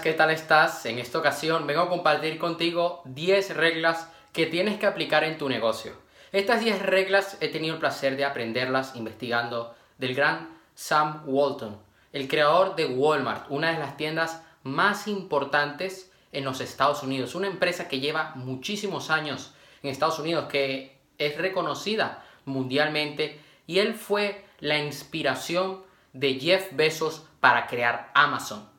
¿qué tal estás? En esta ocasión vengo a compartir contigo 10 reglas que tienes que aplicar en tu negocio. Estas 10 reglas he tenido el placer de aprenderlas investigando del gran Sam Walton, el creador de Walmart, una de las tiendas más importantes en los Estados Unidos, una empresa que lleva muchísimos años en Estados Unidos, que es reconocida mundialmente y él fue la inspiración de Jeff Bezos para crear Amazon.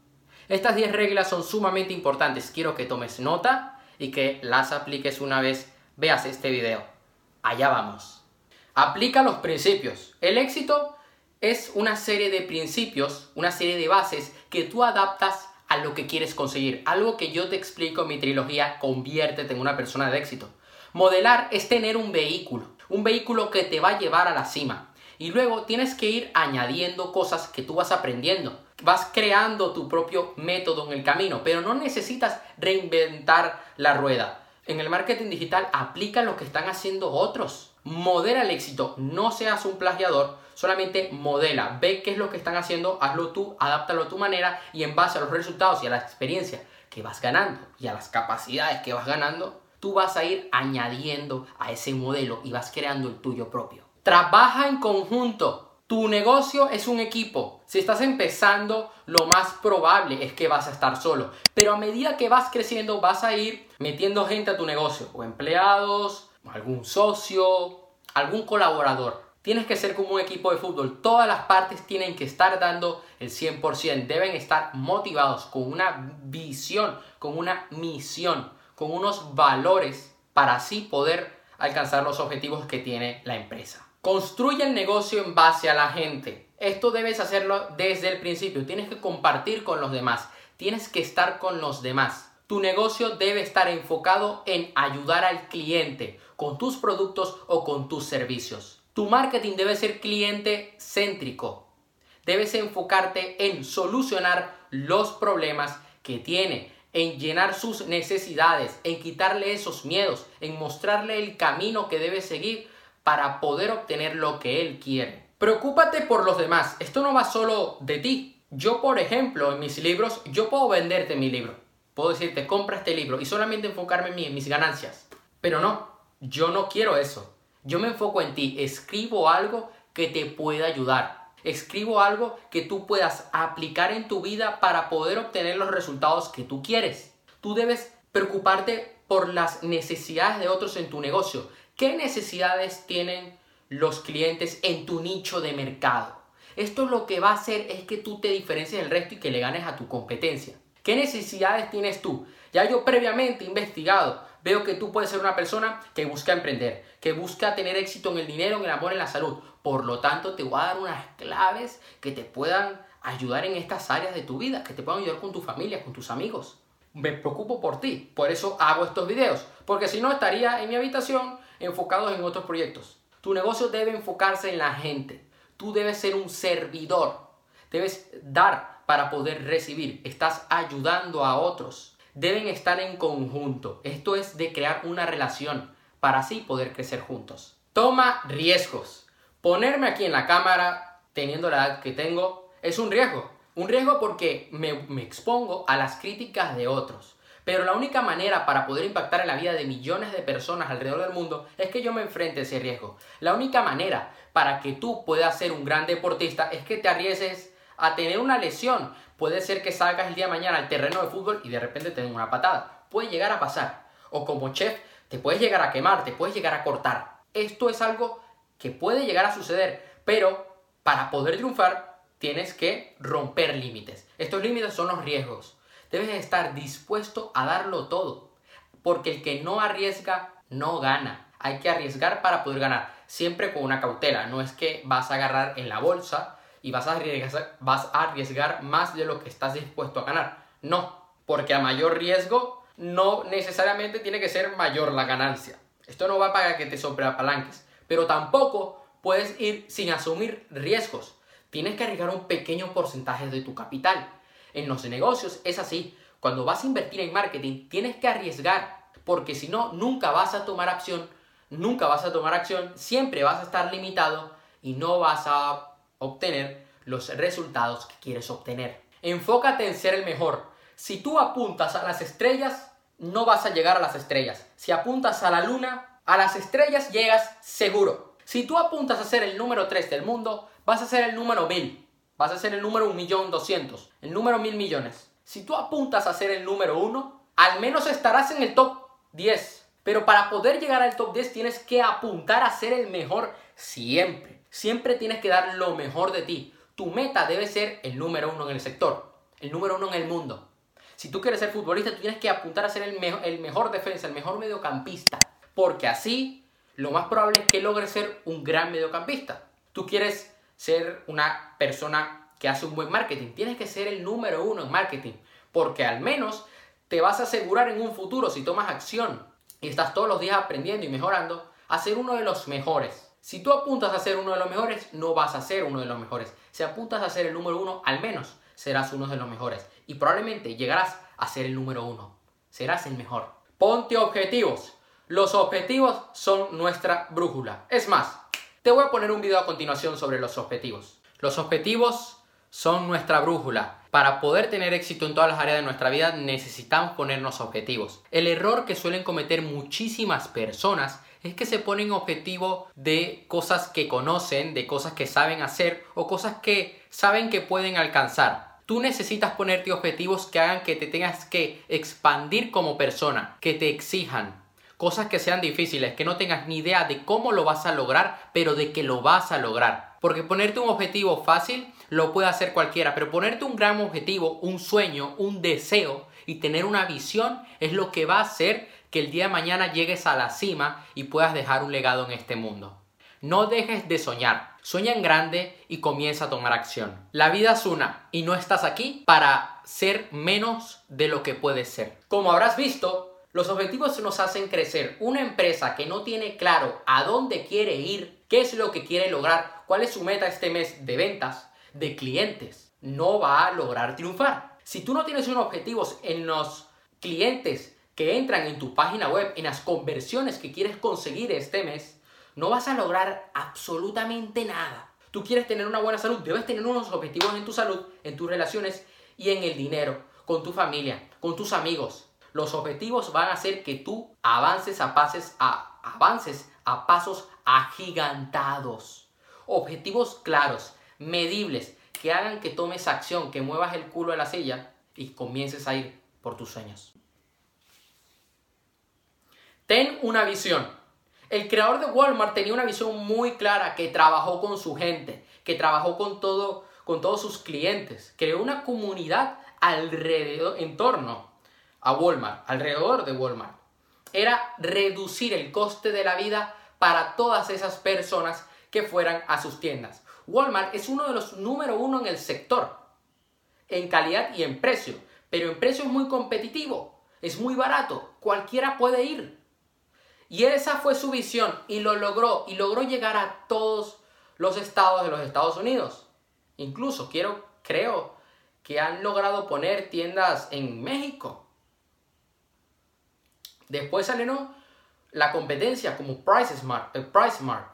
Estas 10 reglas son sumamente importantes. Quiero que tomes nota y que las apliques una vez veas este video. Allá vamos. Aplica los principios. El éxito es una serie de principios, una serie de bases que tú adaptas a lo que quieres conseguir. Algo que yo te explico en mi trilogía Conviértete en una persona de éxito. Modelar es tener un vehículo, un vehículo que te va a llevar a la cima. Y luego tienes que ir añadiendo cosas que tú vas aprendiendo. Vas creando tu propio método en el camino, pero no necesitas reinventar la rueda. En el marketing digital aplica lo que están haciendo otros. Modela el éxito, no seas un plagiador, solamente modela, ve qué es lo que están haciendo, hazlo tú, adáptalo a tu manera y en base a los resultados y a la experiencia que vas ganando y a las capacidades que vas ganando, tú vas a ir añadiendo a ese modelo y vas creando el tuyo propio. Trabaja en conjunto. Tu negocio es un equipo. Si estás empezando, lo más probable es que vas a estar solo. Pero a medida que vas creciendo, vas a ir metiendo gente a tu negocio. O empleados, algún socio, algún colaborador. Tienes que ser como un equipo de fútbol. Todas las partes tienen que estar dando el 100%. Deben estar motivados con una visión, con una misión, con unos valores para así poder alcanzar los objetivos que tiene la empresa. Construye el negocio en base a la gente. Esto debes hacerlo desde el principio. Tienes que compartir con los demás. Tienes que estar con los demás. Tu negocio debe estar enfocado en ayudar al cliente con tus productos o con tus servicios. Tu marketing debe ser cliente céntrico. Debes enfocarte en solucionar los problemas que tiene, en llenar sus necesidades, en quitarle esos miedos, en mostrarle el camino que debe seguir para poder obtener lo que él quiere. Preocúpate por los demás. Esto no va solo de ti. Yo, por ejemplo, en mis libros, yo puedo venderte mi libro. Puedo decirte, compra este libro y solamente enfocarme en, mí, en mis ganancias. Pero no, yo no quiero eso. Yo me enfoco en ti. Escribo algo que te pueda ayudar. Escribo algo que tú puedas aplicar en tu vida para poder obtener los resultados que tú quieres. Tú debes preocuparte por las necesidades de otros en tu negocio. ¿Qué necesidades tienen los clientes en tu nicho de mercado? Esto lo que va a hacer es que tú te diferencies del resto y que le ganes a tu competencia. ¿Qué necesidades tienes tú? Ya yo previamente investigado, veo que tú puedes ser una persona que busca emprender, que busca tener éxito en el dinero, en el amor, en la salud. Por lo tanto, te voy a dar unas claves que te puedan ayudar en estas áreas de tu vida, que te puedan ayudar con tu familia, con tus amigos. Me preocupo por ti, por eso hago estos videos, porque si no estaría en mi habitación enfocados en otros proyectos. Tu negocio debe enfocarse en la gente. Tú debes ser un servidor. Debes dar para poder recibir. Estás ayudando a otros. Deben estar en conjunto. Esto es de crear una relación para así poder crecer juntos. Toma riesgos. Ponerme aquí en la cámara teniendo la edad que tengo es un riesgo. Un riesgo porque me, expongo a las críticas de otros. Pero la única manera para poder impactar en la vida de millones de personas alrededor del mundo es que yo me enfrente a ese riesgo. La única manera para que tú puedas ser un gran deportista es que te arriesgues a tener una lesión. Puede ser que salgas el día de mañana al terreno de fútbol y de repente te den una patada. Puede llegar a pasar. O como chef, te puedes llegar a quemar, te puedes llegar a cortar. Esto es algo que puede llegar a suceder, pero para poder triunfar tienes que romper límites. Estos límites son los riesgos. Debes estar dispuesto a darlo todo, porque el que no arriesga no gana. Hay que arriesgar para poder ganar, siempre con una cautela. No es que vas a agarrar en la bolsa y vas a arriesgar, más de lo que estás dispuesto a ganar. No, porque a mayor riesgo no necesariamente tiene que ser mayor la ganancia. Esto no va para que te sobreapalanques, pero tampoco puedes ir sin asumir riesgos. Tienes que arriesgar un pequeño porcentaje de tu capital. En los negocios es así. Cuando vas a invertir en marketing, tienes que arriesgar, porque si no, nunca vas a tomar acción, nunca vas a tomar acción, siempre vas a estar limitado y no vas a obtener los resultados que quieres obtener. Enfócate en ser el mejor. Si tú apuntas a las estrellas, no vas a llegar a las estrellas. Si apuntas a la luna, a las estrellas llegas seguro. Si tú apuntas a ser el número 3 del mundo, vas a ser el número 1000. Vas a ser el número 1.200.000, el número 1000 millones. Si tú apuntas a ser el número 1, al menos estarás en el top 10. Pero para poder llegar al top 10 tienes que apuntar a ser el mejor siempre. Siempre tienes que dar lo mejor de ti. Tu meta debe ser el número uno en el sector, el número uno en el mundo. Si tú quieres ser futbolista, tú tienes que apuntar a ser el, el mejor defensa, el mejor mediocampista. Porque así lo más probable es que logres ser un gran mediocampista. Tú quieres ser una persona que hace un buen marketing. Tienes que ser el número uno en marketing. Porque al menos te vas a asegurar en un futuro, si tomas acción y estás todos los días aprendiendo y mejorando, a ser uno de los mejores. Si tú apuntas a ser uno de los mejores, no vas a ser uno de los mejores. Si apuntas a ser el número uno, al menos serás uno de los mejores. Y probablemente llegarás a ser el número uno. Serás el mejor. Ponte objetivos. Los objetivos son nuestra brújula. Es más, te voy a poner un video a continuación sobre los objetivos. Los objetivos son nuestra brújula. Para poder tener éxito en todas las áreas de nuestra vida necesitamos ponernos objetivos. El error que suelen cometer muchísimas personas es que se ponen objetivo de cosas que conocen, de cosas que saben hacer o cosas que saben que pueden alcanzar. Tú necesitas ponerte objetivos que hagan que te tengas que expandir como persona, que te exijan, cosas que sean difíciles, que no tengas ni idea de cómo lo vas a lograr, pero de que lo vas a lograr. Porque ponerte un objetivo fácil lo puede hacer cualquiera, pero ponerte un gran objetivo, un sueño, un deseo y tener una visión es lo que va a hacer que el día de mañana llegues a la cima y puedas dejar un legado en este mundo. No dejes de soñar, sueña en grande y comienza a tomar acción. La vida es una y no estás aquí para ser menos de lo que puedes ser. Como habrás visto, los objetivos nos hacen crecer. Una empresa que no tiene claro a dónde quiere ir, qué es lo que quiere lograr, cuál es su meta este mes de ventas, de clientes, no va a lograr triunfar. Si tú no tienes unos objetivos en los clientes que entran en tu página web, en las conversiones que quieres conseguir este mes, no vas a lograr absolutamente nada. Tú quieres tener una buena salud, debes tener unos objetivos en tu salud, en tus relaciones y en el dinero, con tu familia, con tus amigos. Los objetivos van a hacer que tú avances a, pases, a, avances a pasos agigantados. Objetivos claros, medibles, que hagan que tomes acción, que muevas el culo de la silla y comiences a ir por tus sueños. Ten una visión. El creador de Walmart tenía una visión muy clara que trabajó con su gente, que trabajó con todo con todos sus clientes, creó una comunidad alrededor en torno a Walmart, alrededor de Walmart. Era reducir el coste de la vida para todas esas personas que fueran a sus tiendas. Walmart es uno de los número uno en el sector, en calidad y en precio, pero en precio es muy competitivo, es muy barato, cualquiera puede ir. Y esa fue su visión y lo logró y logró llegar a todos los estados de los Estados Unidos. Incluso quiero, creo que han logrado poner tiendas en México. Después salieron la competencia como PriceSmart, el PriceSmart,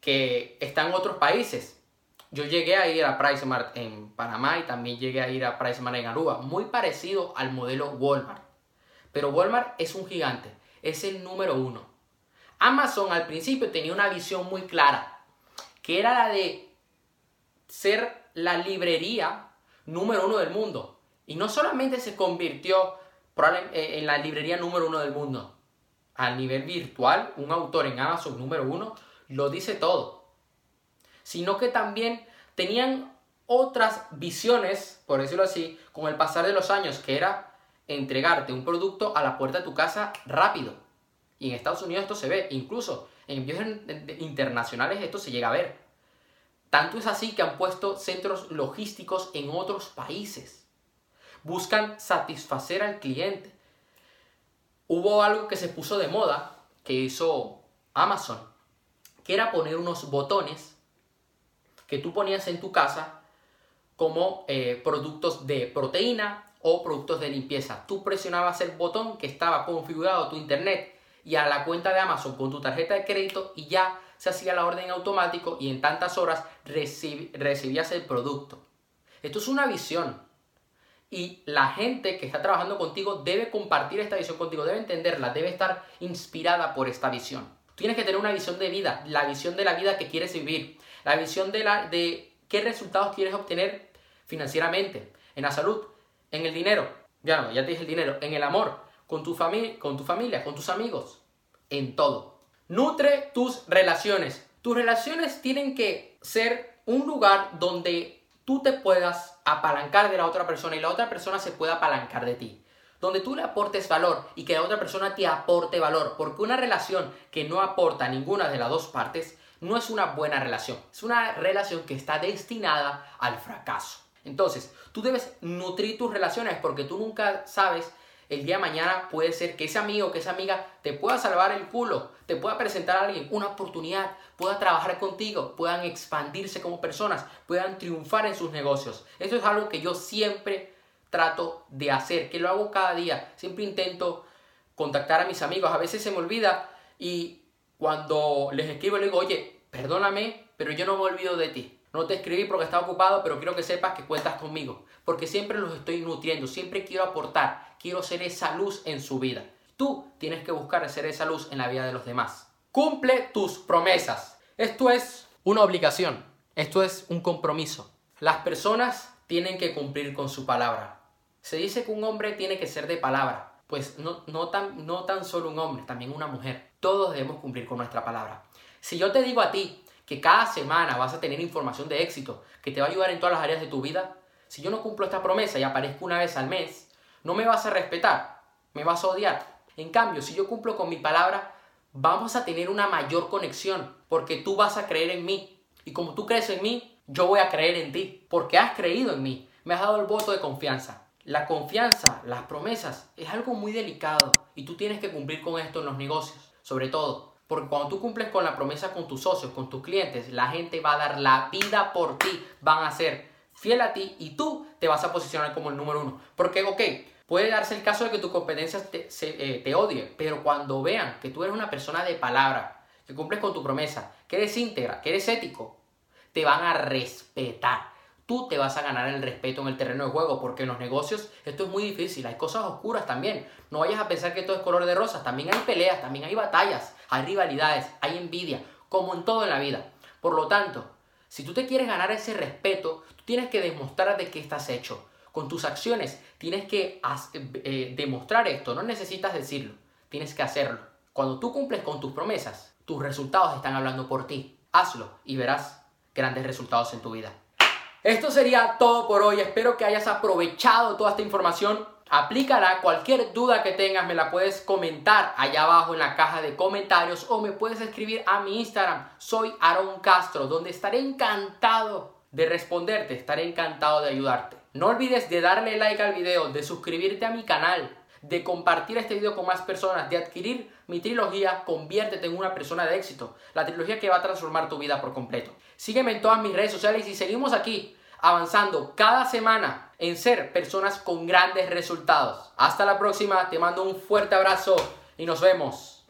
que está en otros países. Yo llegué a ir a PriceSmart en Panamá y también llegué a ir a PriceSmart en Aruba, muy parecido al modelo Walmart. Pero Walmart es un gigante, es el número uno. Amazon al principio tenía una visión muy clara, que era la de ser la librería número uno del mundo. Y no solamente se convirtió eh, en la librería número uno del mundo, a nivel virtual, un autor en Amazon número uno lo dice todo, sino que también tenían otras visiones, por decirlo así, con el pasar de los años, que era entregarte un producto a la puerta de tu casa rápido. Y en Estados Unidos esto se ve, incluso en envíos internacionales esto se llega a ver. Tanto es así que han puesto centros logísticos en otros países. Buscan satisfacer al cliente. Hubo algo que se puso de moda, que hizo Amazon, que era poner unos botones que tú ponías en tu casa como eh, productos de proteína o productos de limpieza. Tú presionabas el botón que estaba configurado a tu internet y a la cuenta de Amazon con tu tarjeta de crédito y ya se hacía la orden automático y en tantas horas recibías el producto. Esto es una visión. Y la gente que está trabajando contigo debe compartir esta visión contigo, debe entenderla, debe estar inspirada por esta visión. Tienes que tener una visión de vida, la visión de la vida que quieres vivir, la visión de, la, de qué resultados quieres obtener financieramente, en la salud, en el dinero, ya no, ya te dije el dinero, en el amor, con tu, familia, con tu familia, con tus amigos, en todo. Nutre tus relaciones. Tus relaciones tienen que ser un lugar donde tú te puedas apalancar de la otra persona y la otra persona se pueda apalancar de ti. Donde tú le aportes valor y que la otra persona te aporte valor. Porque una relación que no aporta ninguna de las dos partes no es una buena relación. Es una relación que está destinada al fracaso. Entonces, tú debes nutrir tus relaciones porque tú nunca sabes el día de mañana puede ser que ese amigo que esa amiga te pueda salvar el culo, te pueda presentar a alguien una oportunidad, pueda trabajar contigo, puedan expandirse como personas, puedan triunfar en sus negocios. Eso es algo que yo siempre trato de hacer, que lo hago cada día. Siempre intento contactar a mis amigos, a veces se me olvida y cuando les escribo les digo, oye, perdóname, pero yo no me olvido de ti. No te escribí porque estaba ocupado, pero quiero que sepas que cuentas conmigo. Porque siempre los estoy nutriendo, siempre quiero aportar, quiero ser esa luz en su vida. Tú tienes que buscar ser esa luz en la vida de los demás. Cumple tus promesas. Esto es una obligación. Esto es un compromiso. Las personas tienen que cumplir con su palabra. Se dice que un hombre tiene que ser de palabra. Pues no, no, tan, no tan solo un hombre, también una mujer. Todos debemos cumplir con nuestra palabra. Si yo te digo a ti que cada semana vas a tener información de éxito que te va a ayudar en todas las áreas de tu vida, si yo no cumplo esta promesa y aparezco una vez al mes, no me vas a respetar, me vas a odiar. En cambio, si yo cumplo con mi palabra, vamos a tener una mayor conexión, porque tú vas a creer en mí. Y como tú crees en mí, yo voy a creer en ti, porque has creído en mí, me has dado el voto de confianza. La confianza, las promesas, es algo muy delicado y tú tienes que cumplir con esto en los negocios, sobre todo. Porque cuando tú cumples con la promesa con tus socios, con tus clientes, la gente va a dar la vida por ti, van a ser fiel a ti y tú te vas a posicionar como el número uno. Porque, ok, puede darse el caso de que tu competencia te, eh, te odie, pero cuando vean que tú eres una persona de palabra, que cumples con tu promesa, que eres íntegra, que eres ético, te van a respetar. Tú te vas a ganar el respeto en el terreno de juego, porque en los negocios esto es muy difícil, hay cosas oscuras también. No vayas a pensar que todo es color de rosas, también hay peleas, también hay batallas, hay rivalidades, hay envidia, como en todo en la vida. Por lo tanto, si tú te quieres ganar ese respeto, tienes que demostrar de qué estás hecho. Con tus acciones tienes que eh, demostrar esto, no necesitas decirlo, tienes que hacerlo. Cuando tú cumples con tus promesas, tus resultados están hablando por ti. Hazlo y verás grandes resultados en tu vida. Esto sería todo por hoy. Espero que hayas aprovechado toda esta información aplícala. Cualquier duda que tengas me la puedes comentar allá abajo en la caja de comentarios o me puedes escribir a mi Instagram. Soy Aaron Castro, donde estaré encantado de responderte, estaré encantado de ayudarte. No olvides de darle like al video, de suscribirte a mi canal, de compartir este video con más personas, de adquirir mi trilogía Conviértete en una persona de éxito, la trilogía que va a transformar tu vida por completo. Sígueme en todas mis redes sociales y seguimos aquí avanzando cada semana en ser personas con grandes resultados. Hasta la próxima, te mando un fuerte abrazo y nos vemos.